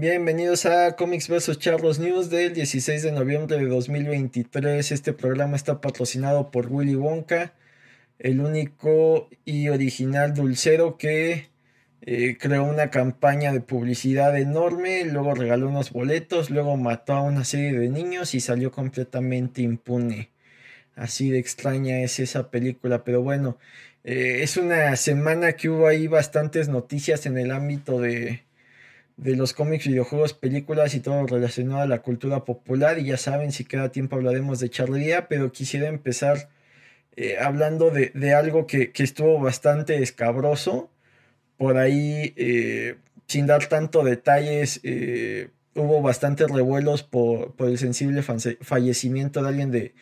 Bienvenidos a Comics vs. Charlos News del 16 de noviembre de 2023. Este programa está patrocinado por Willy Wonka, el único y original dulcero que eh, creó una campaña de publicidad enorme, luego regaló unos boletos, luego mató a una serie de niños y salió completamente impune. Así de extraña es esa película, pero bueno, eh, es una semana que hubo ahí bastantes noticias en el ámbito de de los cómics, videojuegos, películas y todo relacionado a la cultura popular. Y ya saben, si queda tiempo hablaremos de charlería, pero quisiera empezar eh, hablando de, algo que, estuvo bastante escabroso. Por ahí, eh, sin dar tanto detalles, eh, hubo bastantes revuelos por, el sensible fallecimiento de alguien de,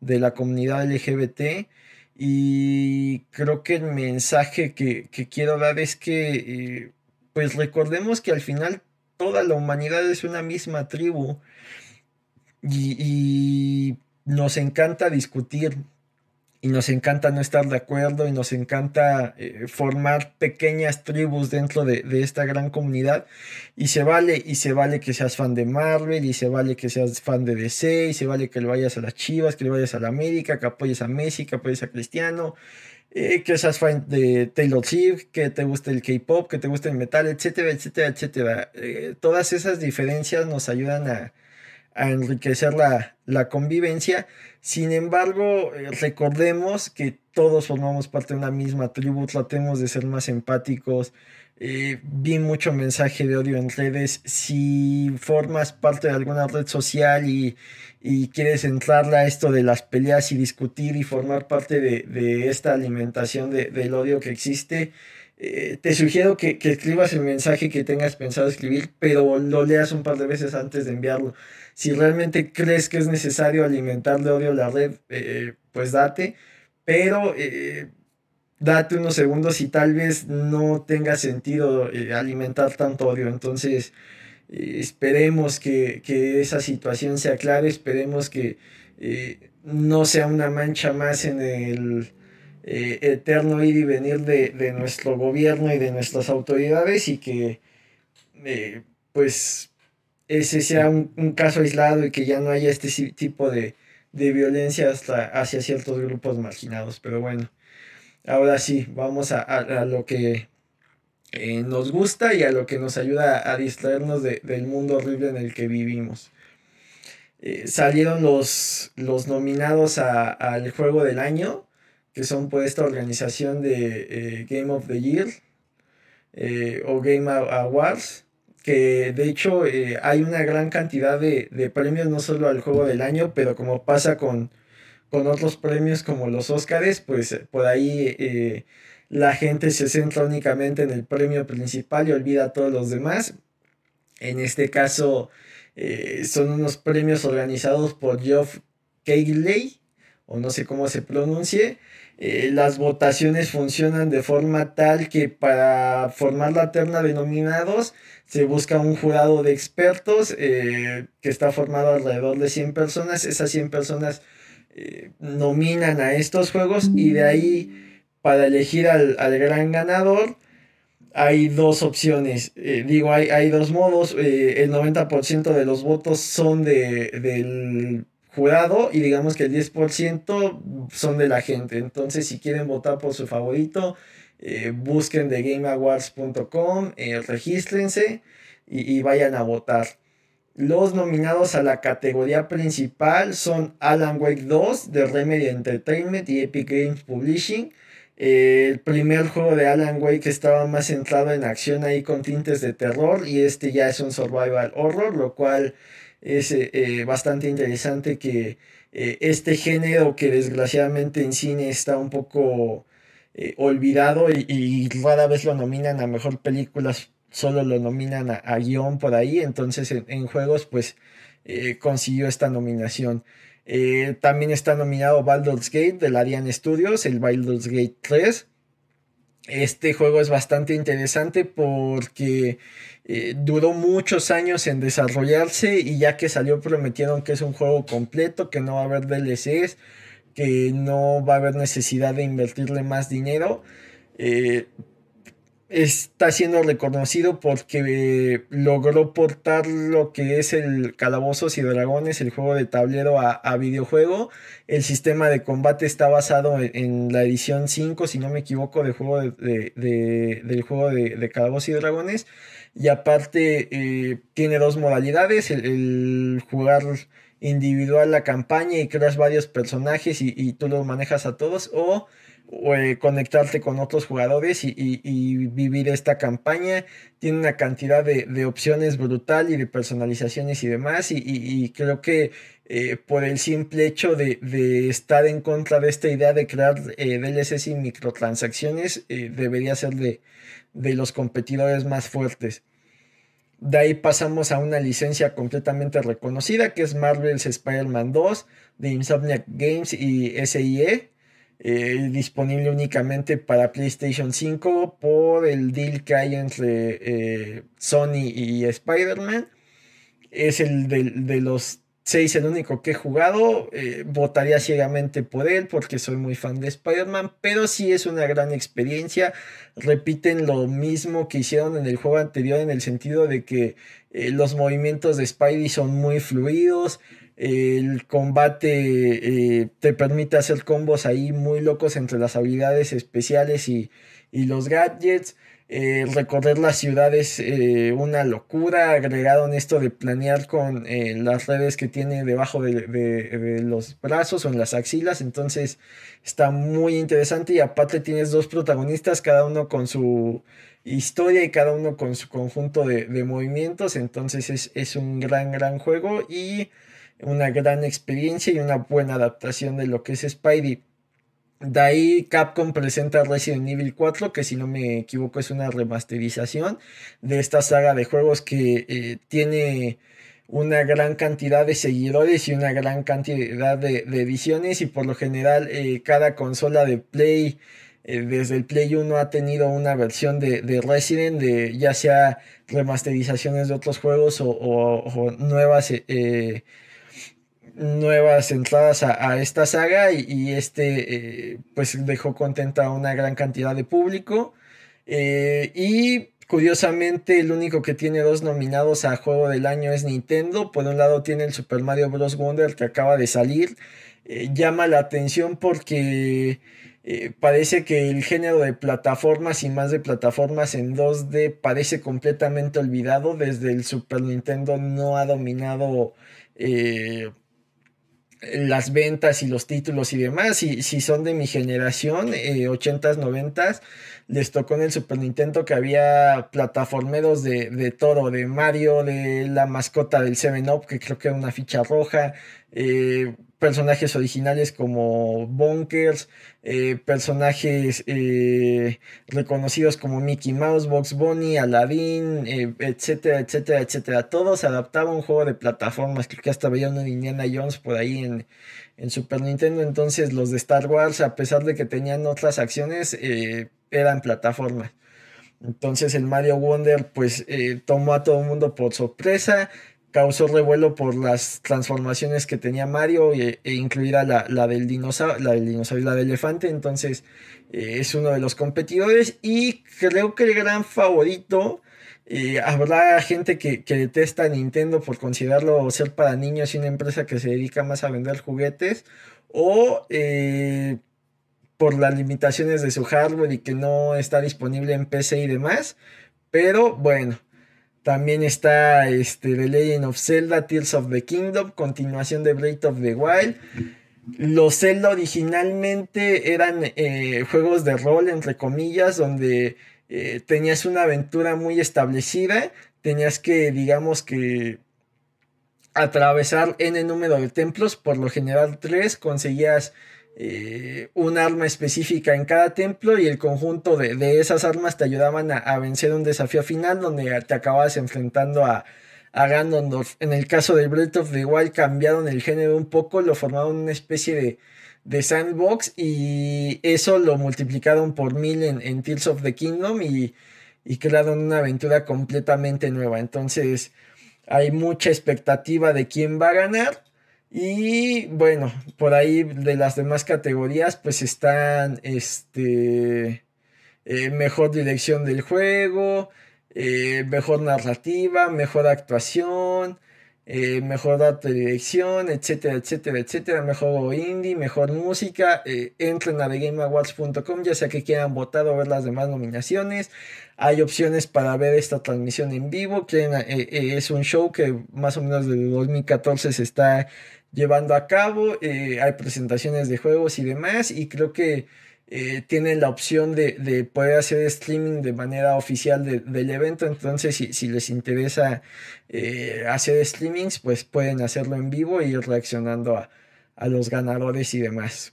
de, la comunidad LGBT. Y creo que el mensaje que, que quiero dar es que pues recordemos que al final toda la humanidad es una misma tribu y, nos encanta discutir y nos encanta no estar de acuerdo y nos encanta eh, formar pequeñas tribus dentro de, esta gran comunidad. Y se vale y se vale que seas fan de Marvel y se vale que seas fan de DC y se vale que le vayas a las Chivas, que le vayas a la América, que apoyes a Messi, que apoyes a Cristiano, eh, que seas fan de Taylor Swift, que te guste el K-pop, que te guste el metal, etcétera, etcétera, etcétera. Eh, todas esas diferencias nos ayudan a, enriquecer la, convivencia. Sin embargo, eh, recordemos que todos formamos parte de una misma tribu, tratemos de ser más empáticos. Vi mucho mensaje de odio en redes. Si formas parte de alguna red social y, y quieres entrarle a esto de las peleas y discutir y formar parte de, esta alimentación del odio que existe, eh, te sugiero que, escribas el mensaje que tengas pensado escribir, pero lo leas un par de veces antes de enviarlo. Si realmente crees que es necesario alimentar de odio la red, eh, pues date, pero eh, date unos segundos y tal vez no tenga sentido alimentar tanto odio. Entonces, esperemos que, esa situación se aclare, esperemos que eh, no sea una mancha más en el eh, eterno ir y venir de, nuestro gobierno y de nuestras autoridades y que eh, pues ese sea un, caso aislado y que ya no haya este tipo de, violencia hasta hacia ciertos grupos marginados. Pero bueno, ahora sí, vamos a lo que eh, nos gusta y a lo que nos ayuda a distraernos del mundo horrible en el que vivimos. Eh, salieron los, los nominados al juego del año, que son por esta organización de eh, Game of the Year o Game Awards, que de hecho hay una gran cantidad de, de, premios, no solo al juego del año, pero como pasa con, con otros premios como los Oscars, pues por ahí la gente se centra únicamente en el premio principal y olvida a todos los demás. En este caso eh, son unos premios organizados por Geoff Keighley, o no sé cómo se pronuncie. Eh, las votaciones funcionan de forma tal que para formar la terna de nominados se busca un jurado de expertos eh, que está formado alrededor de 100 personas. Esas 100 personas nominan a estos juegos y de ahí para elegir al, gran ganador, hay dos opciones. Eh, digo, hay, hay, dos modos. Eh, el 90% de los votos son de, del jurado y digamos que el 10% son de la gente. Entonces, si quieren votar por su favorito, eh, busquen de gameawards.com, regístrense y, y vayan a votar. Los nominados a la categoría principal son Alan Wake 2 de Remedy Entertainment y Epic Games Publishing. El primer juego de Alan Wake estaba más centrado en acción ahí con tintes de terror y este ya es un survival horror, lo cual es eh, eh, bastante interesante que eh, este género que desgraciadamente en cine está un poco olvidado y, rara vez lo nominan a mejor películas, solo lo nominan a, guion por ahí, entonces en, juegos pues consiguió esta nominación. Eh, también está nominado Baldur's Gate de Larian Studios, el Baldur's Gate 3. Este juego es bastante interesante porque eh, duró muchos años en desarrollarse y ya que salió prometieron que es un juego completo, que no va a haber DLCs, que no va a haber necesidad de invertirle más dinero. Eh, está siendo reconocido porque logró portar lo que es el Calabozos y Dragones, el juego de tablero a, videojuego. El sistema de combate está basado en, la edición 5, si no me equivoco, del juego de, del juego de, Calabozos y Dragones. Y aparte eh, tiene dos modalidades, el, jugar individual la campaña y creas varios personajes y, y tú los manejas a todos o eh, conectarte con otros jugadores y, vivir esta campaña. Tiene una cantidad de, opciones brutal y de personalizaciones y demás. Y, creo que eh, por el simple hecho de, estar en contra de esta idea de crear eh, DLCs y microtransacciones, debería ser de, de los competidores más fuertes. De ahí pasamos a una licencia completamente reconocida que es Marvel's Spider-Man 2 de Insomniac Games y SIE. Eh, disponible únicamente para PlayStation 5 por el deal que hay entre eh, Sony y Spider-Man. Es el de, los seis el único que he jugado. Eh, votaría ciegamente por él porque soy muy fan de Spider-Man, pero sí es una gran experiencia. Repiten lo mismo que hicieron en el juego anterior en el sentido de que los movimientos de Spidey son muy fluidos el combate eh, te permite hacer combos ahí muy locos entre las habilidades especiales y, los gadgets. Eh, recorrer las ciudades eh, una locura, agregado en esto de planear con las redes que tiene debajo de, los brazos o en las axilas, entonces está muy interesante y aparte tienes dos protagonistas, cada uno con su historia y cada uno con su conjunto de, movimientos, entonces es, es, un gran, gran juego y una gran experiencia y una buena adaptación de lo que es Spidey. De ahí Capcom presenta Resident Evil 4, que si no me equivoco es una remasterización de esta saga de juegos que eh, tiene una gran cantidad de seguidores y una gran cantidad de, ediciones y por lo general eh, cada consola de Play eh, desde el Play 1 ha tenido una versión de, Resident, de ya sea remasterizaciones de otros juegos o, nuevas nuevas entradas a, esta saga y, este eh, pues dejó contenta a una gran cantidad de público. Eh, y curiosamente el único que tiene dos nominados a juego del año es Nintendo. Por un lado tiene el Super Mario Bros. Wonder que acaba de salir. Eh, llama la atención porque parece que el género de plataformas y más de plataformas en 2D parece completamente olvidado. Desde el Super Nintendo no ha dominado las ventas y los títulos y demás. Y si son de mi generación, 80s, eh, 90s, les tocó en el Super Nintendo que había plataformeros de, de todo, de Mario, de la mascota del 7-Up, que creo que era una ficha roja, eh, personajes originales como Bonkers, eh, personajes eh, reconocidos como Mickey Mouse, Box Bunny, Aladdin, etcétera, etcétera, etcétera. Todos se adaptaba a un juego de plataformas. Creo que hasta veía uno de Indiana Jones por ahí en, en, Super Nintendo. Entonces los de Star Wars, a pesar de que tenían otras acciones, eran plataformas. Entonces el Mario Wonder pues tomó a todo el mundo por sorpresa causó revuelo por las transformaciones que tenía Mario e, incluida la, del dinosaurio, la del dinosaurio y la del elefante. Entonces eh, es uno de los competidores y creo que el gran favorito. Eh, habrá gente que, detesta a Nintendo por considerarlo ser para niños y una empresa que se dedica más a vender juguetes o eh, por las limitaciones de su hardware y que no está disponible en PC y demás. Pero bueno, también está este, The Legend of Zelda, Tears of the Kingdom, continuación de Breath of the Wild. Los Zelda originalmente eran eh, juegos de rol, entre comillas, donde eh, tenías una aventura muy establecida, tenías que, digamos que, atravesar n número de templos, por lo general tres, conseguías eh, un arma específica en cada templo y el conjunto de, esas armas te ayudaban a, vencer un desafío final donde te acababas enfrentando a, a Ganondorf. En el caso de Breath of the Wild cambiaron el género un poco, lo formaron una especie de, sandbox y eso lo multiplicaron por mil en, en Tears of the Kingdom y, y crearon una aventura completamente nueva. Entonces hay mucha expectativa de quién va a ganar y bueno, por ahí de las demás categorías, pues están este. mejor dirección del juego, mejor narrativa, mejor actuación, eh, mejor dato de dirección, etcétera, etcétera, etcétera, mejor indie, mejor música, eh, entren a thegameawards.com, ya sea que quieran votar o ver las demás nominaciones, hay opciones para ver esta transmisión en vivo, que eh, es un show que más o menos desde 2014 se está llevando a cabo, hay presentaciones de juegos y demás, y creo que eh, tienen la opción de, poder hacer streaming de manera oficial del evento. Entonces, si, les interesa eh, hacer streamings, pues pueden hacerlo en vivo y ir reaccionando a, a los ganadores y demás.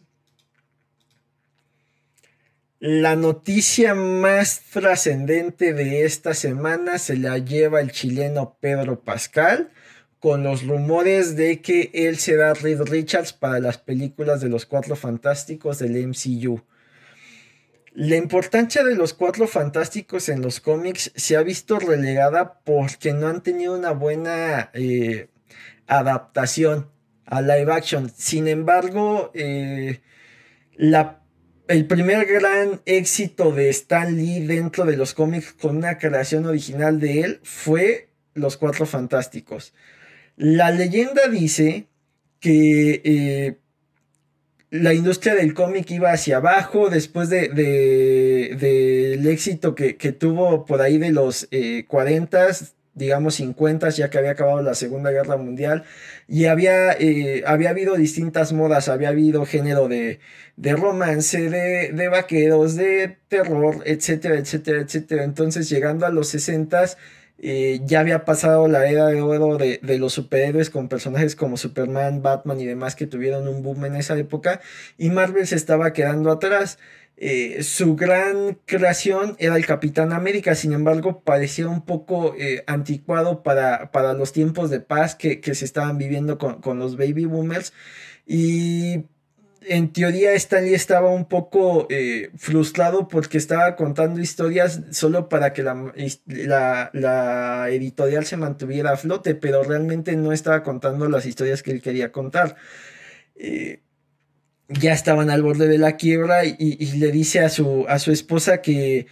La noticia más trascendente de esta semana se la lleva el chileno Pedro Pascal con los rumores de que él será Reed Richards para las películas de los Cuatro Fantásticos del MCU. La importancia de los cuatro fantásticos en los cómics se ha visto relegada porque no han tenido una buena eh, adaptación a live action. Sin embargo, eh, el primer gran éxito de Stan Lee dentro de los cómics con una creación original de él fue Los Cuatro Fantásticos. La leyenda dice que eh, la industria del cómic iba hacia abajo después del de, éxito que, tuvo por ahí de los 40, eh, digamos 50, ya que había acabado la Segunda Guerra Mundial, y había, eh, había habido distintas modas, había habido género de, de romance, de, de, vaqueros, de terror, etcétera, etcétera, etcétera. Entonces, llegando a los 60 eh, ya había pasado la era de oro de, los superhéroes con personajes como Superman, Batman y demás que tuvieron un boom en esa época y Marvel se estaba quedando atrás. Eh, su gran creación era el Capitán América, sin embargo parecía un poco eh, anticuado para, para, los tiempos de paz que, se estaban viviendo con, con los baby boomers y en teoría Stanley estaba un poco eh, frustrado porque estaba contando historias solo para que la, la, editorial se mantuviera a flote, pero realmente no estaba contando las historias que él quería contar. Eh, ya estaban al borde de la quiebra y, le dice a su, a su esposa que,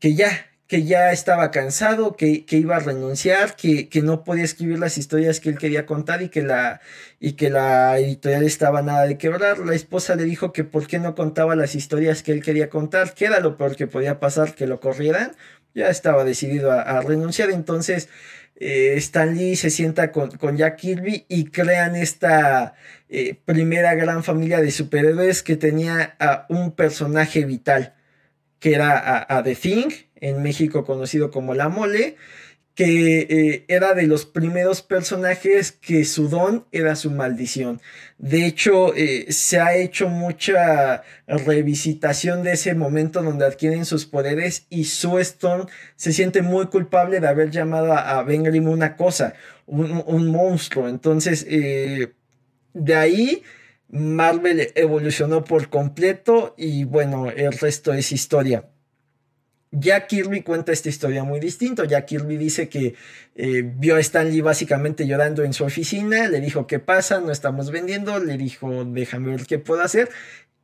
que ya, que ya estaba cansado, que, iba a renunciar, que, no podía escribir las historias que él quería contar y que, la, y que la editorial estaba nada de quebrar. La esposa le dijo que por qué no contaba las historias que él quería contar, que era lo peor que podía pasar, que lo corrieran. Ya estaba decidido a, renunciar, entonces eh, Stan Lee se sienta con, con, Jack Kirby y crean esta eh, primera gran familia de superhéroes que tenía a un personaje vital, que era a, a The Thing, en México conocido como La Mole, que eh, era de los primeros personajes que su don era su maldición. De hecho, eh, se ha hecho mucha revisitación de ese momento donde adquieren sus poderes y Sue Stone se siente muy culpable de haber llamado a, Ben Grimm una cosa, un, monstruo. Entonces, eh, de ahí... Marvel evolucionó por completo y bueno, el resto es historia. Jack Kirby cuenta esta historia muy distinto. Jack Kirby dice que eh, vio a Stanley básicamente llorando en su oficina, le dijo qué pasa, no estamos vendiendo, le dijo déjame ver qué puedo hacer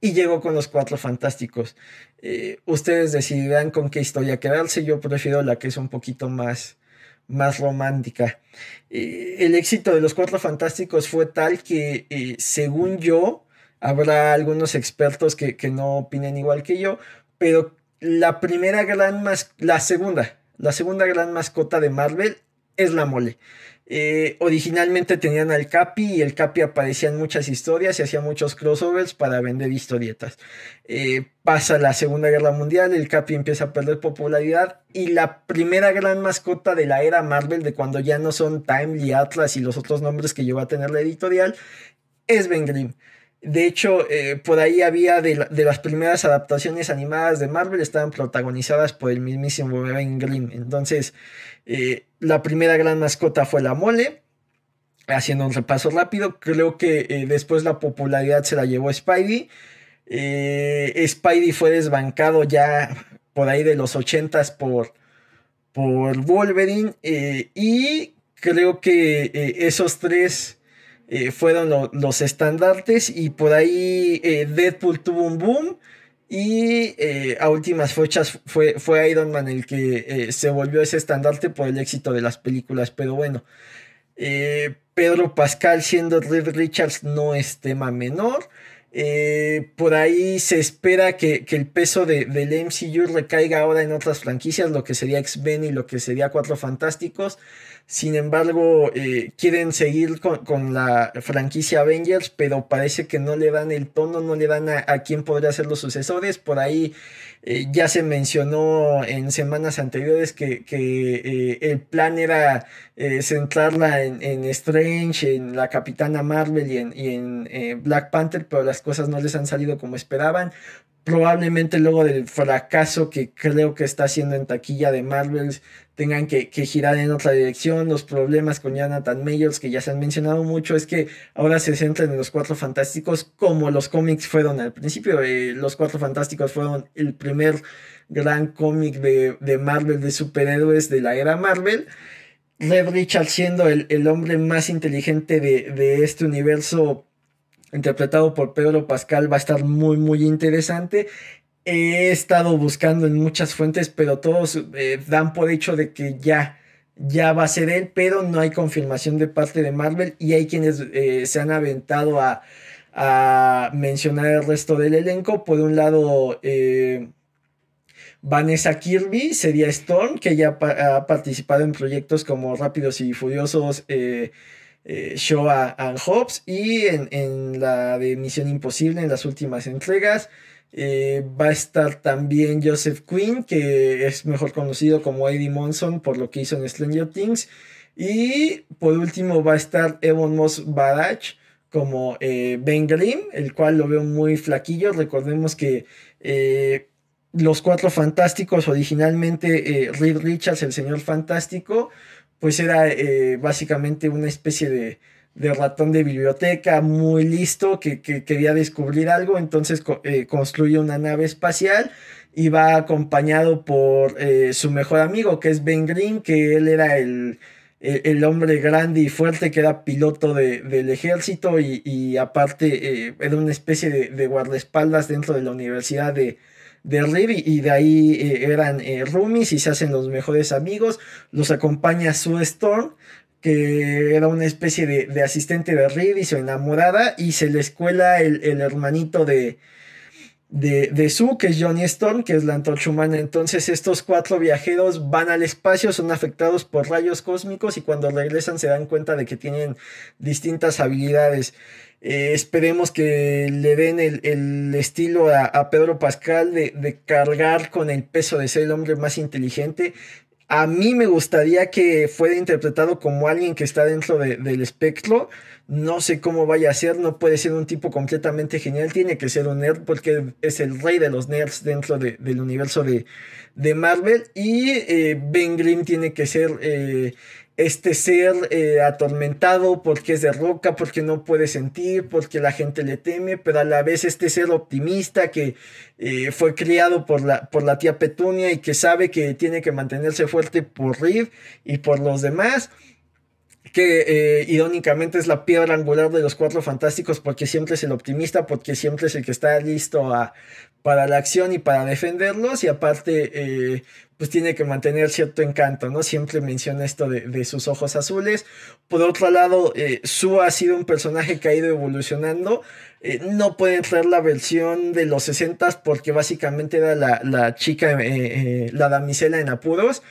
y llegó con los cuatro fantásticos. Eh, ustedes decidirán con qué historia quedarse, yo prefiero la que es un poquito más, más romántica. Eh, el éxito de los cuatro fantásticos fue tal que según yo, habrá algunos expertos que, que no opinen igual que yo, pero la primera gran la segunda, la segunda gran mascota de Marvel es la mole. Eh, originalmente tenían al Capi y el Capi aparecía en muchas historias y hacía muchos crossovers para vender historietas. Eh, pasa la Segunda Guerra Mundial, el Capi empieza a perder popularidad y la primera gran mascota de la era Marvel, de cuando ya no son Timely, Atlas y los otros nombres que lleva a tener la editorial, es Ben Grimm. De hecho, eh, por ahí había de, las primeras adaptaciones animadas de Marvel, estaban protagonizadas por el mismísimo Ben Grimm. Entonces, eh, la primera gran mascota fue la mole. Haciendo un repaso rápido, creo que eh, después la popularidad se la llevó Spidey. Spidey fue desbancado ya por ahí de los 80s por, por Wolverine. y creo que esos tres eh, fueron los estandartes y por ahí eh, Deadpool tuvo un boom Y eh, a últimas fechas fue, fue Iron Man el que se volvió ese estandarte por el éxito de las películas. Pero bueno, Pedro Pascal siendo Reed Richards no es tema menor. por ahí se espera que, el peso de, del MCU recaiga ahora en otras franquicias, lo que sería X-Men y lo que sería Cuatro Fantásticos. Sin embargo, eh, quieren seguir con, la franquicia Avengers, pero parece que no le dan el tono, no le dan a, quién podría ser los sucesores. Por ahí eh, ya se mencionó en semanas anteriores que, eh, el plan era centrarla en, Strange, en la Capitana Marvel y en, y en Black Panther, pero las cosas no les han salido como esperaban probablemente luego del fracaso que creo que está haciendo en taquilla de Marvel tengan que, girar en otra dirección. Los problemas con Jonathan Mayors, que ya se han mencionado mucho, es que ahora se centran en los Cuatro Fantásticos como los cómics fueron al principio. Eh, los Cuatro Fantásticos fueron el primer gran cómic de, Marvel, de superhéroes de la era Marvel. Red Richard siendo el, hombre más inteligente de, de este universo interpretado por Pedro Pascal, va a estar muy, muy interesante. He estado buscando en muchas fuentes, pero todos eh, dan por hecho de que ya, ya va a ser él, pero no hay confirmación de parte de Marvel y hay quienes eh, se han aventado a, mencionar el resto del elenco. Por un lado, eh, Vanessa Kirby sería Storm, que ya ha participado en proyectos como Rápidos y Furiosos. Showa and Hobbs y en, la de Misión Imposible en las últimas entregas. Eh, va a estar también Joseph Quinn, que es mejor conocido como Eddie Monson por lo que hizo en Stranger Things. Y por último va a estar Evan Moss Barach como eh, Ben Grimm, el cual lo veo muy flaquillo. Recordemos que los cuatro fantásticos, originalmente Reed Richards, el señor fantástico, pues era eh, básicamente una especie de, ratón de biblioteca muy listo que, quería descubrir algo, entonces eh, construye una nave espacial y va acompañado por eh, su mejor amigo que es Ben Green, que él era el, hombre grande y fuerte que era piloto del ejército y, aparte era una especie de, de guardaespaldas dentro de la Universidad de, de Reed y de ahí eh, eran eh, roomies y se hacen los mejores amigos. Los acompaña Sue Storm, que era una especie de, asistente de Reed y su enamorada, y se le escuela el, hermanito de, de, de, Sue, que es Johnny Storm, que es la antorcha humana. Entonces estos cuatro viajeros van al espacio, son afectados por rayos cósmicos y cuando regresan se dan cuenta de que tienen distintas habilidades. Eh, esperemos que le den el, estilo a, Pedro Pascal de, cargar con el peso de ser el hombre más inteligente. A mí me gustaría que fuera interpretado como alguien que está dentro del espectro. No sé cómo vaya a ser, no puede ser un tipo completamente genial, tiene que ser un nerd porque es el rey de los nerds dentro del universo de, Marvel. Y eh, Ben Grimm tiene que ser eh, este ser eh, atormentado porque es de roca, porque no puede sentir, porque la gente le teme, pero a la vez este ser optimista que eh, fue criado por la, por la tía Petunia y que sabe que tiene que mantenerse fuerte por Reed y por los demás que eh, irónicamente es la piedra angular de los cuatro fantásticos porque siempre es el optimista, porque siempre es el que está listo a, para la acción y para defenderlos y aparte pues tiene que mantener cierto encanto, ¿no? Siempre menciona esto de, sus ojos azules. Por otro lado, eh, ha sido un personaje que ha ido evolucionando. Eh, no puede traer la versión de los 60 porque básicamente era la, chica, eh, la damisela en apuros.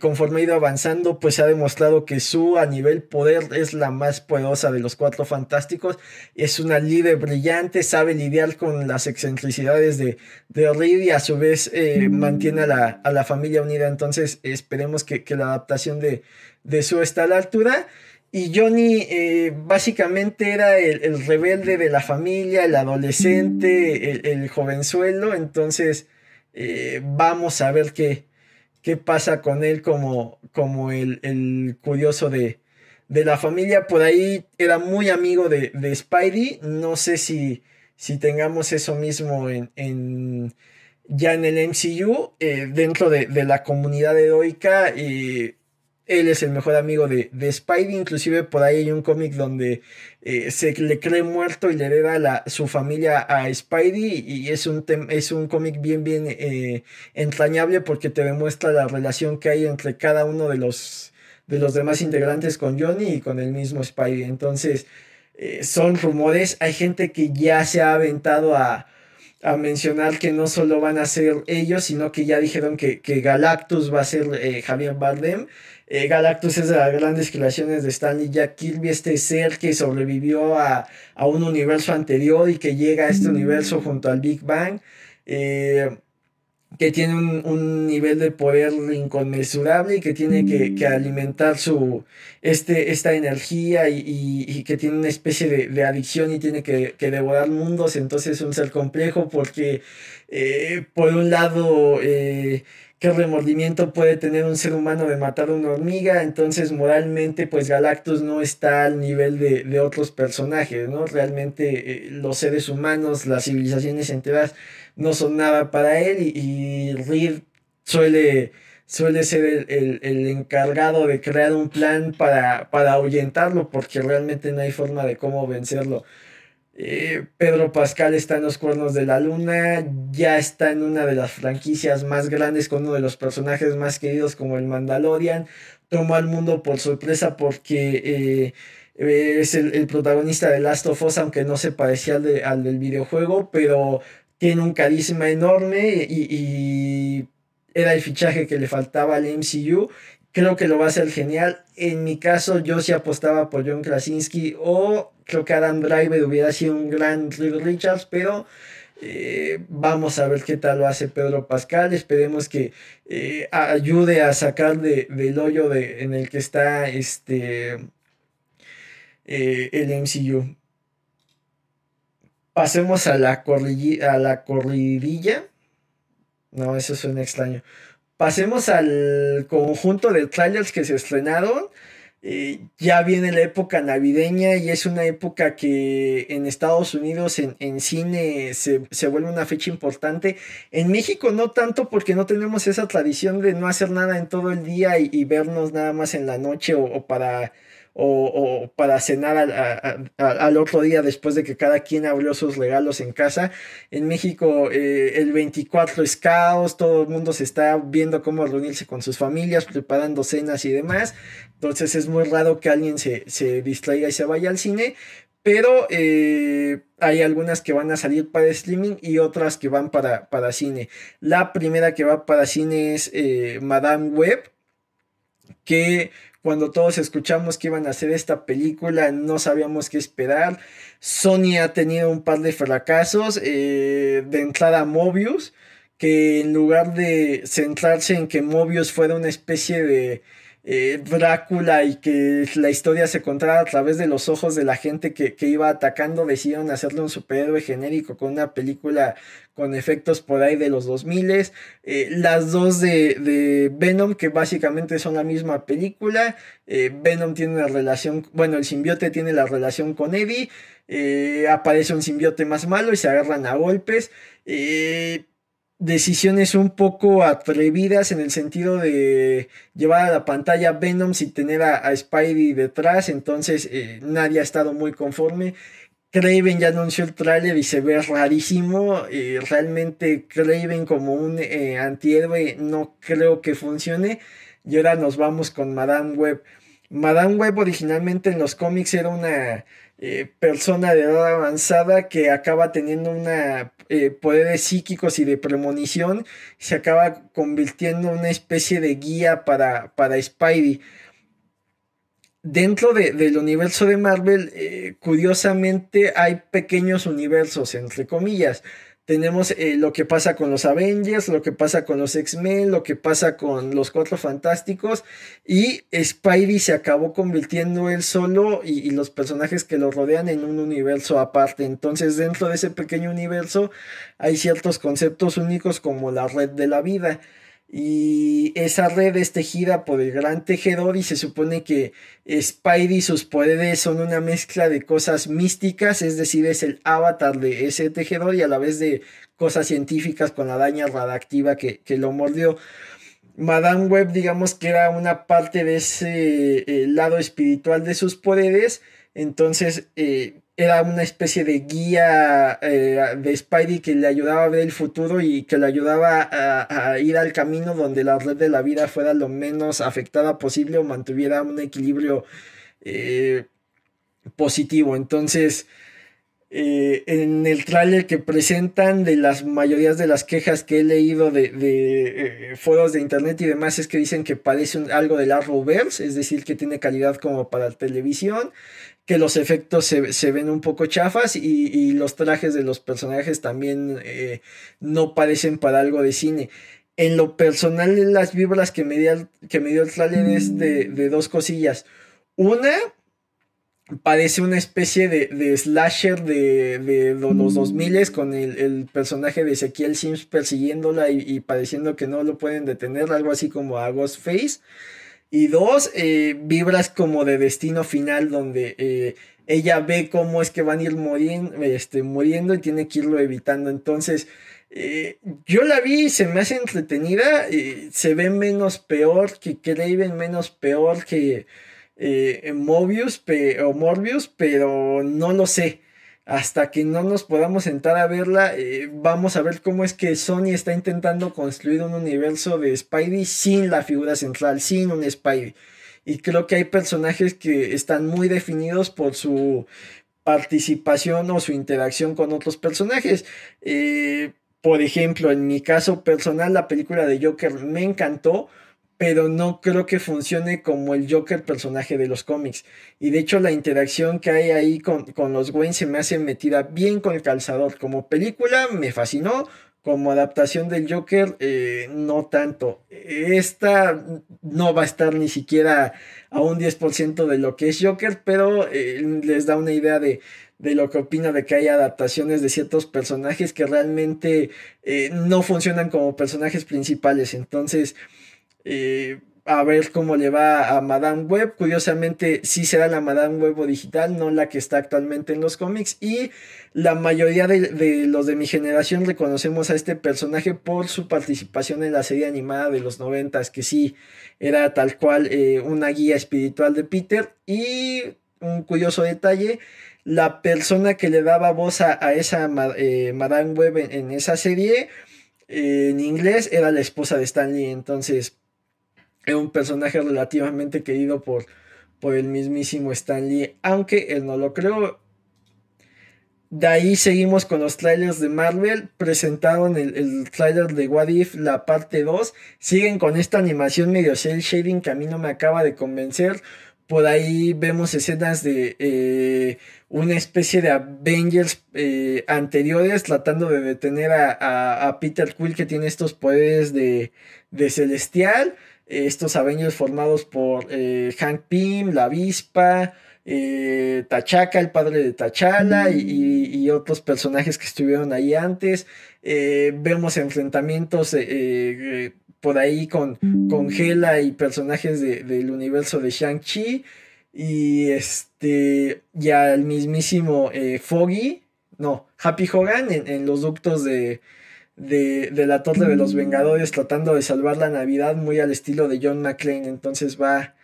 conforme ha ido avanzando, pues se ha demostrado que Su a nivel poder es la más poderosa de los cuatro fantásticos. Es una líder brillante, sabe lidiar con las excentricidades de, de Reed y a su vez mantiene a la, a la familia unida. Entonces esperemos que, la adaptación de, de su está a la altura. Y Johnny eh, básicamente era el, rebelde de la familia, el adolescente, el, jovenzuelo. Entonces eh, vamos a ver qué, qué pasa con él como, como el, curioso de, de, la familia. Por ahí era muy amigo de, de Spidey. No sé si, si tengamos eso mismo en, en ya en el MCU, eh, dentro de, la comunidad heroica, él es el mejor amigo de, de Spidey, inclusive por ahí hay un cómic donde eh, se le cree muerto y le hereda la, su familia a Spidey y es un, un cómic bien, bien eh, entrañable porque te demuestra la relación que hay entre cada uno de los, de los demás integrantes con Johnny y con el mismo Spidey. Entonces, eh, son rumores, hay gente que ya se ha aventado a a mencionar que no solo van a ser ellos, sino que ya dijeron que, que Galactus va a ser Javier Bardem. Eh, Galactus es de las grandes creaciones de Stanley Jack Kirby, este ser que sobrevivió a, a un universo anterior y que llega a este universo junto al Big Bang. Eh, que tiene un, nivel de poder inconmensurable y que tiene que, alimentar su, este, esta energía y, que tiene una especie de, adicción y tiene que, devorar mundos, entonces es un ser complejo porque eh, por un lado qué remordimiento puede tener un ser humano de matar a una hormiga, entonces moralmente pues Galactus no está al nivel de, otros personajes, ¿no? Realmente eh, los seres humanos, las civilizaciones enteras no son nada para él y, Reed suele, suele ser el, encargado de crear un plan para, para ahuyentarlo porque realmente no hay forma de cómo vencerlo. Eh, Pedro Pascal está en los cuernos de la luna, ya está en una de las franquicias más grandes con uno de los personajes más queridos como el Mandalorian. Tomó al mundo por sorpresa porque eh, es el, protagonista de Last of Us, aunque no se parecía al, al del videojuego, pero tiene un carisma enorme y, era el fichaje que le faltaba al MCU. Creo que lo va a hacer genial. En mi caso, yo sí apostaba por John Krasinski o creo que Adam Driver hubiera sido un gran Reed Richards, pero eh, vamos a ver qué tal lo hace Pedro Pascal. Esperemos que eh, ayude a sacar de, del hoyo de, en el que está este, eh, el MCU. Pasemos a la, a la corridilla. No, eso suena extraño. Pasemos al conjunto de trailers que se estrenaron. Eh, ya viene la época navideña y es una época que en Estados Unidos en, cine se, vuelve una fecha importante. En México no tanto porque no tenemos esa tradición de no hacer nada en todo el día y, vernos nada más en la noche o para o, para cenar al, otro día después de que cada quien abrió sus regalos en casa. En México eh, el 24 es caos, todo el mundo se está viendo cómo reunirse con sus familias, preparando cenas y demás. Entonces es muy raro que alguien se, distraiga y se vaya al cine. Pero eh, hay algunas que van a salir para streaming y otras que van para, para cine. La primera que va para cine es eh, Madame Web, que cuando todos escuchamos que iban a hacer esta película, no sabíamos qué esperar. Sony ha tenido un par de fracasos. Eh, de entrada Mobius, que en lugar de centrarse en que Mobius fuera una especie de eh, Drácula y que la historia se contara a través de los ojos de la gente que, iba atacando, decidieron hacerle un superhéroe genérico con una película con efectos por ahí de los 2000. Eh, las dos de, Venom, que básicamente son la misma película. Eh, Venom tiene una relación, bueno, el simbiote tiene la relación con Eddie. aparece un simbiote más malo y se agarran a golpes decisiones un poco atrevidas en el sentido de llevar a la pantalla Venom sin tener a, Spidey detrás, entonces eh, nadie ha estado muy conforme. Craven ya anunció el tráiler y se ve rarísimo. Eh, realmente Craven como un eh, antihéroe no creo que funcione. Y ahora nos vamos con Madame Web. Madame Web originalmente en los cómics era una eh, persona de edad avanzada que acaba teniendo una eh, poderes psíquicos y de premonición, se acaba convirtiendo en una especie de guía para, para Spidey. Dentro del universo de Marvel, eh, curiosamente hay pequeños universos, entre comillas tenemos eh, lo que pasa con los Avengers, lo que pasa con los X-Men, lo que pasa con los Cuatro Fantásticos y Spidey se acabó convirtiendo él solo y, y, los personajes que lo rodean en un universo aparte. Entonces dentro de ese pequeño universo hay ciertos conceptos únicos como la red de la vida. Y esa red es tejida por el gran tejedor y se supone que Spidey y sus poderes son una mezcla de cosas místicas, es decir, es el avatar de ese tejedor y a la vez de cosas científicas con la daña radiactiva que, que lo mordió. Madame Web, digamos que era una parte de ese eh, lado espiritual de sus poderes, entonces eh, era una especie de guía eh, de Spidey que le ayudaba a ver el futuro y que le ayudaba a, ir al camino donde la red de la vida fuera lo menos afectada posible o mantuviera un equilibrio positivo. Entonces, eh, en el tráiler que presentan de las mayorías de las quejas que he leído de, de eh, foros de internet y demás es que dicen que parece algo del Arrowverse, es decir, que tiene calidad como para televisión, que los efectos se, ven un poco chafas y, los trajes de los personajes también eh, no parecen para algo de cine. En lo personal, las vibras que me dio, que me dio el tráiler es de, de dos cosillas. Una, parece una especie de, slasher de, de, los 2000 con el, personaje de Ezequiel Sims persiguiéndola y, pareciendo que no lo pueden detener, algo así como a Ghostface. Y dos, eh, vibras como de destino final donde eh, ella ve cómo es que van a ir muriendo, este, muriendo y tiene que irlo evitando. Entonces, eh, yo la vi se me hace entretenida, se ve menos peor que Craven, menos peor que Mobius o Morbius, pero no lo sé. Hasta que no nos podamos sentar a verla, eh, vamos a ver cómo es que Sony está intentando construir un universo de Spidey sin la figura central, sin un Spidey. Y creo que hay personajes que están muy definidos por su participación o su interacción con otros personajes. Eh, por ejemplo, en mi caso personal, la película de Joker me encantó pero no creo que funcione como el Joker personaje de los cómics. Y de hecho la interacción que hay ahí con, los Wayne se me hace metida bien con el calzador. Como película me fascinó, como adaptación del Joker eh, no tanto. Esta no va a estar ni siquiera a un 10% de lo que es Joker, pero eh, les da una idea de, lo que opina de que hay adaptaciones de ciertos personajes que realmente eh, no funcionan como personajes principales. Entonces... Eh, a ver cómo le va a Madame Web. Curiosamente, sí será la Madame Web digital, no la que está actualmente en los cómics. Y la mayoría de, los de mi generación reconocemos a este personaje por su participación en la serie animada de los noventas, que sí era tal cual eh, una guía espiritual de Peter. Y un curioso detalle. La persona que le daba voz a, esa eh, Madame Web en, esa serie en inglés era la esposa de Stanley. Entonces, es un personaje relativamente querido por, por el mismísimo Stan Lee, aunque él no lo creó. De ahí seguimos con los trailers de Marvel. Presentaron el, el trailer de What If, la parte 2. Siguen con esta animación medio cel shading que a mí no me acaba de convencer. Por ahí vemos escenas de eh, una especie de Avengers eh, anteriores tratando de detener a, a, Peter Quill que tiene estos poderes de, de celestial estos Avengers formados por eh, Hank Pym, la avispa, eh, Tachaca, el padre de Tachala y, otros personajes que estuvieron ahí antes. Eh, vemos enfrentamientos por ahí con, con Hela y personajes del universo de Shang-Chi. Y este, ya el mismísimo Foggy, no, Happy Hogan en los ductos de, de, la Torre de los Vengadores tratando de salvar la Navidad muy al estilo de John McClane. Entonces va,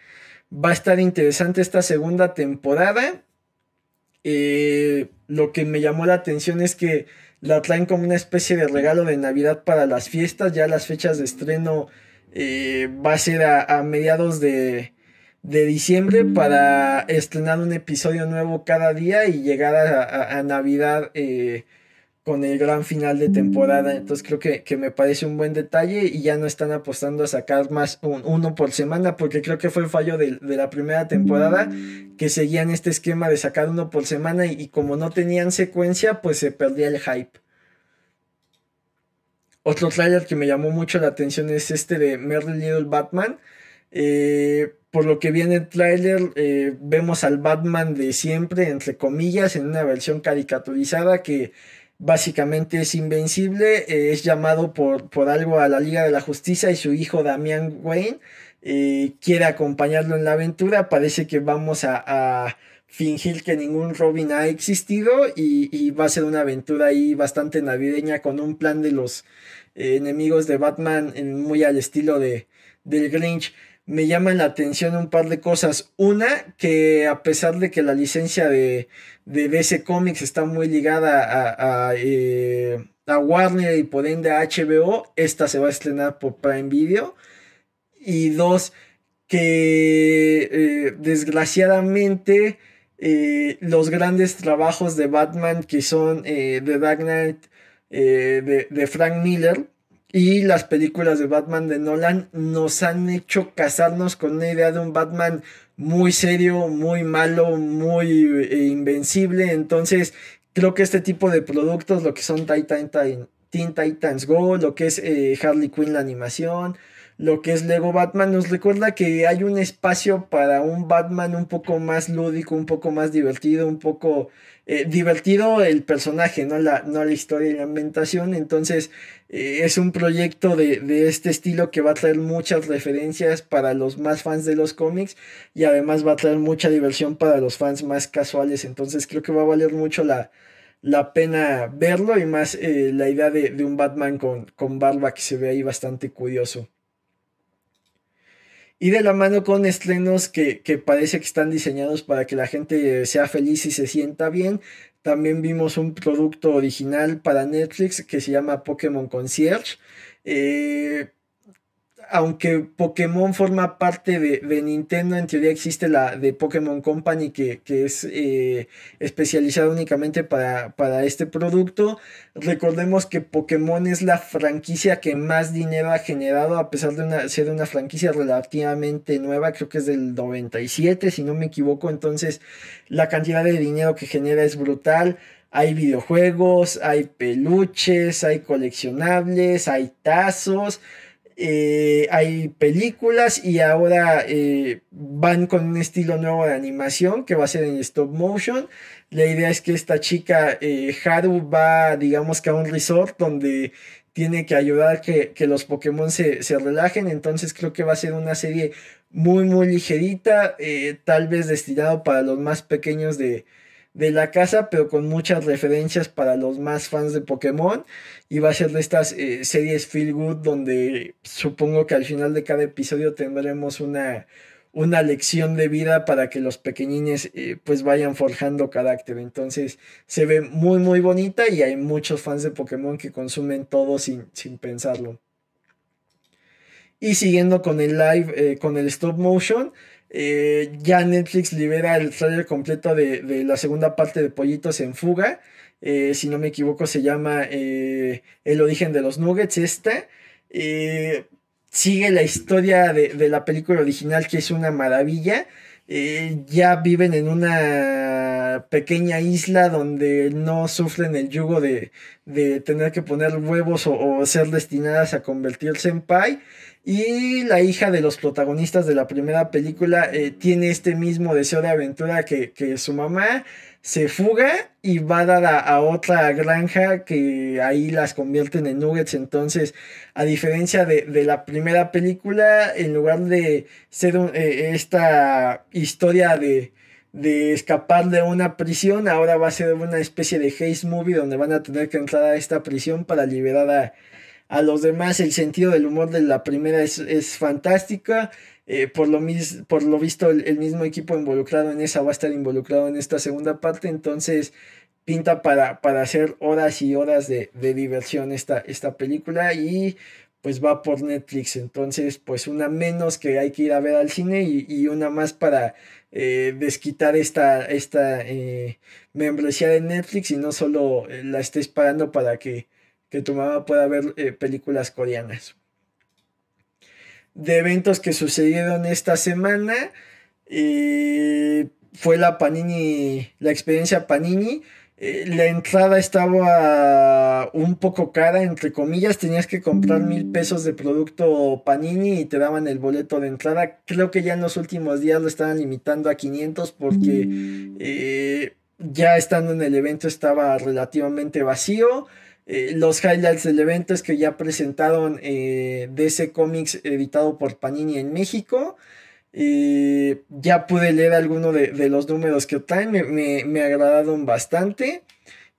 va a estar interesante esta segunda temporada. Eh, lo que me llamó la atención es que la traen como una especie de regalo de Navidad para las fiestas. Ya las fechas de estreno eh, va a ser a, mediados de, de, diciembre para estrenar un episodio nuevo cada día y llegar a, Navidad. Eh, con el gran final de temporada. Entonces creo que, me parece un buen detalle y ya no están apostando a sacar más uno por semana porque creo que fue el fallo de, la primera temporada que seguían este esquema de sacar uno por semana y, como no tenían secuencia pues se perdía el hype. Otro trailer que me llamó mucho la atención es este de Merry Little Batman. Eh, por lo que viene el trailer, eh, vemos al Batman de siempre, entre comillas, en una versión caricaturizada que básicamente es invencible, eh, es llamado por, por, algo a la Liga de la Justicia y su hijo Damian Wayne eh, quiere acompañarlo en la aventura, parece que vamos a, fingir que ningún Robin ha existido y, va a ser una aventura ahí bastante navideña con un plan de los eh, enemigos de Batman muy al estilo de, del Grinch, me llaman la atención un par de cosas. Una, que a pesar de que la licencia de, DC Comics está muy ligada eh, a Warner y por ende a HBO, esta se va a estrenar por Prime Video. Y dos, que eh, desgraciadamente eh, los grandes trabajos de Batman que son The Dark Knight de Frank Miller, y las películas de Batman de Nolan nos han hecho casarnos con una idea de un Batman muy serio, muy malo, muy eh, invencible. Entonces, creo que este tipo de productos, lo que son Titan, Teen Titans Go, lo que es eh, Harley Quinn la animación, lo que es Lego Batman, nos recuerda que hay un espacio para un Batman un poco más lúdico, un poco más divertido, un poco eh, divertido el personaje, no la, no la historia y la ambientación. Entonces eh, es un proyecto de, este estilo que va a traer muchas referencias para los más fans de los cómics y además va a traer mucha diversión para los fans más casuales. Entonces creo que va a valer mucho la, la pena verlo y más eh, la idea de, un Batman con, con barba que se ve ahí bastante curioso y de la mano con estrenos que, parece que están diseñados para que la gente sea feliz y se sienta bien. También vimos un producto original para Netflix que se llama Pokémon Concierge. Eh, aunque Pokémon forma parte de, Nintendo, en teoría existe la de Pokémon Company que, es eh, especializada únicamente para, para, este producto. Recordemos que Pokémon es la franquicia que más dinero ha generado, a pesar de ser una franquicia relativamente nueva, creo que es del 97, si no me equivoco. Entonces, la cantidad de dinero que genera es brutal. Hay videojuegos, hay peluches, hay coleccionables, hay tazos. Eh, hay películas y ahora eh, van con un estilo nuevo de animación que va a ser en stop motion. La idea es que esta chica, eh, Haru, va, digamos que a un resort donde tiene que ayudar que, que los Pokémon se, se, relajen. Entonces creo que va a ser una serie muy, muy ligerita, tal vez destinado para los más pequeños de, de la casa, pero con muchas referencias para los más fans de Pokémon. Y va a ser de estas eh, series Feel Good, donde supongo que al final de cada episodio tendremos una, una lección de vida para que los pequeñines eh, pues vayan forjando carácter. Entonces se ve muy muy bonita y hay muchos fans de Pokémon que consumen todo sin, sin pensarlo. Y siguiendo con el live, eh, con el stop motion, eh, ya Netflix libera el trailer completo de, la segunda parte de Pollitos en Fuga. Eh, si no me equivoco, se llama eh, El origen de los Nuggets. Esta sigue la historia de, la película original, que es una maravilla. ya viven en una pequeña isla donde no sufren el yugo de, tener que poner huevos o, ser destinadas a convertirse en pie. Y la hija de los protagonistas de la primera película eh, tiene este mismo deseo de aventura que, su mamá. Se fuga y va a dar a, otra granja que ahí las convierten en nuggets. Entonces, a diferencia de, la primera película, en lugar de ser eh, esta historia de, de escapar de una prisión, ahora va a ser una especie de haze movie donde van a tener que entrar a esta prisión para liberar a, a los demás el sentido del humor de la primera es, es fantástica. Eh, por, lo mis, por lo visto, el, mismo equipo involucrado en esa va a estar involucrado en esta segunda parte. Entonces, pinta para, para hacer horas y horas de, diversión esta, esta película. Y pues va por Netflix. Entonces, pues una menos que hay que ir a ver al cine y, una más para eh, desquitar esta, esta eh, membresía de Netflix y no solo la estés pagando para que que tu mamá pueda ver eh, películas coreanas. De eventos que sucedieron esta semana, eh, fue la Panini, la experiencia Panini. Eh, la entrada estaba un poco cara, entre comillas, tenías que comprar mil pesos de producto Panini y te daban el boleto de entrada. Creo que ya en los últimos días lo estaban limitando a 500 porque ya estando en el evento estaba relativamente vacío. Eh, los highlights del evento es que ya presentaron eh, DC Comics editado por Panini en México. Eh, ya pude leer alguno de, los números que traen, me, me, agradaron bastante.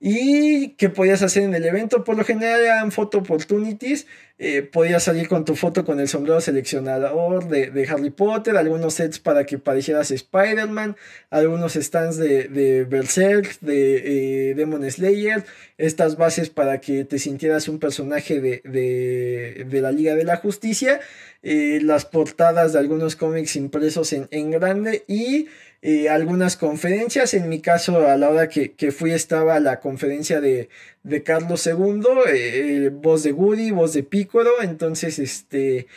¿Y qué podías hacer en el evento? Por lo general eran photo opportunities. Eh, podías salir con tu foto con el sombrero seleccionador de, Harry Potter, algunos sets para que parecieras Spider-Man, algunos stands de, de Berserk, de eh, Demon Slayer, estas bases para que te sintieras un personaje de, la Liga de la Justicia, eh, las portadas de algunos cómics impresos en, en grande y eh, algunas conferencias. En mi caso, a la hora que, fui, estaba la conferencia de, Carlos II, eh, voz de Woody, voz de Piccolo. Entonces, este.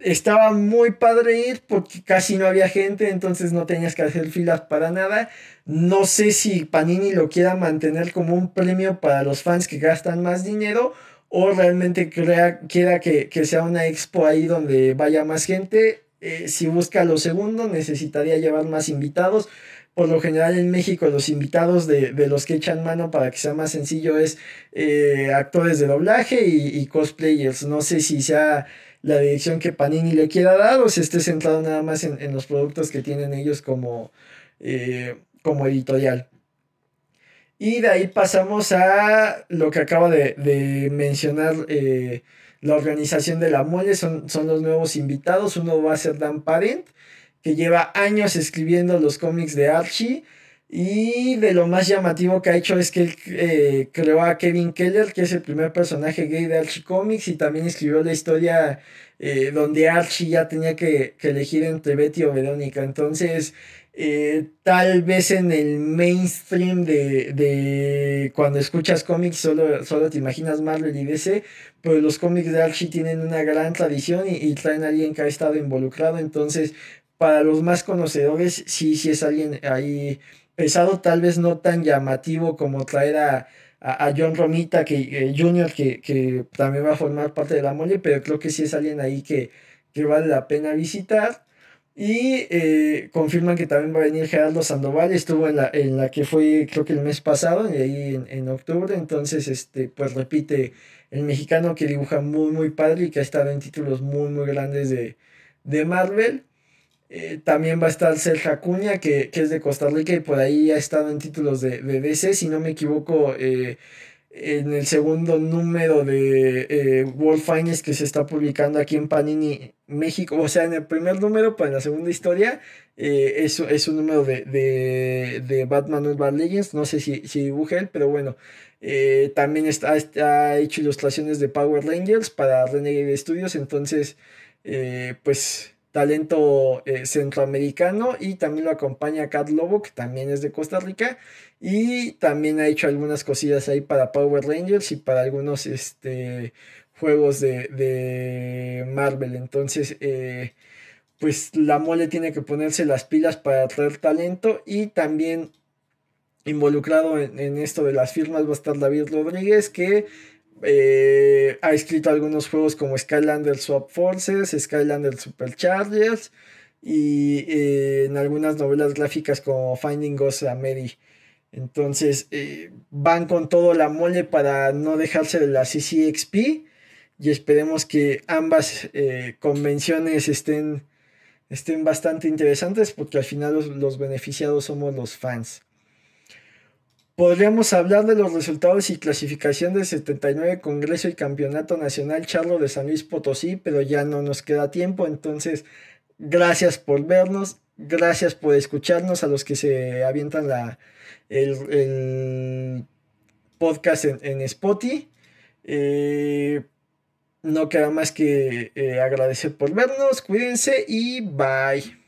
Estaba muy padre ir porque casi no había gente, entonces no tenías que hacer filas para nada. No sé si Panini lo quiera mantener como un premio para los fans que gastan más dinero o realmente crea, quiera que, que sea una expo ahí donde vaya más gente eh, si busca lo segundo, necesitaría llevar más invitados. Por lo general en México los invitados de, los que echan mano para que sea más sencillo es eh, actores de doblaje y, cosplayers. No sé si sea la dirección que Panini le quiera dar o si esté centrado nada más en, los productos que tienen ellos como, eh, como editorial. Y de ahí pasamos a lo que acaba de, de mencionar la organización de la mole son, son los nuevos invitados. Uno va a ser Dan Parent, que lleva años escribiendo los cómics de Archie. Y de lo más llamativo que ha hecho es que él eh, creó a Kevin Keller, que es el primer personaje gay de Archie Comics, y también escribió la historia eh, donde Archie ya tenía que, que, elegir entre Betty o Verónica. Entonces, eh, tal vez en el mainstream de, cuando escuchas cómics solo, solo te imaginas Marvel y DC, pero los cómics de Archie tienen una gran tradición y, traen a alguien que ha estado involucrado, entonces para los más conocedores sí, sí es alguien ahí pesado, tal vez no tan llamativo como traer a, John Romita que, eh, Jr., que, también va a formar parte de la mole, pero creo que sí es alguien ahí que, que vale la pena visitar. Y eh, confirman que también va a venir Gerardo Sandoval, estuvo en la, en la que fue creo que el mes pasado, y ahí en, octubre, entonces este, pues repite el mexicano que dibuja muy muy padre y que ha estado en títulos muy muy grandes de, Marvel. Eh, también va a estar Sergio Acuña, que, es de Costa Rica y por ahí ha estado en títulos de, de DC, si no me equivoco, eh, en el segundo número de eh, World Finest que se está publicando aquí en Panini México, o sea, en el primer número, para la segunda historia, eh, es, un número de, de, Batman Urban Legends, no sé si, si dibuja él, pero bueno, eh, también está, está, hecho ilustraciones de Power Rangers para Renegade Studios, entonces, pues talento centroamericano y también lo acompaña Cat Lobo, que también es de Costa Rica y también ha hecho algunas cosillas ahí para Power Rangers y para algunos este, juegos de, Marvel. Entonces, eh, pues la mole tiene que ponerse las pilas para traer talento y también involucrado en, esto de las firmas va a estar David Rodríguez que eh, ha escrito algunos juegos como Skylander Swap Forces, Skylander Superchargers y eh, en algunas novelas gráficas como Finding Ghost Mary. Entonces eh, van con todo la mole para no dejarse de la CCXP y esperemos que ambas convenciones estén, estén bastante interesantes porque al final los, beneficiados somos los fans. Podríamos hablar de los resultados y clasificación del 79 Congreso y Campeonato Nacional Charlo de San Luis Potosí, pero ya no nos queda tiempo, entonces gracias por vernos, gracias por escucharnos a los que se avientan la, el, podcast en, Spotify. Eh, no queda más que eh, agradecer por vernos, cuídense y bye.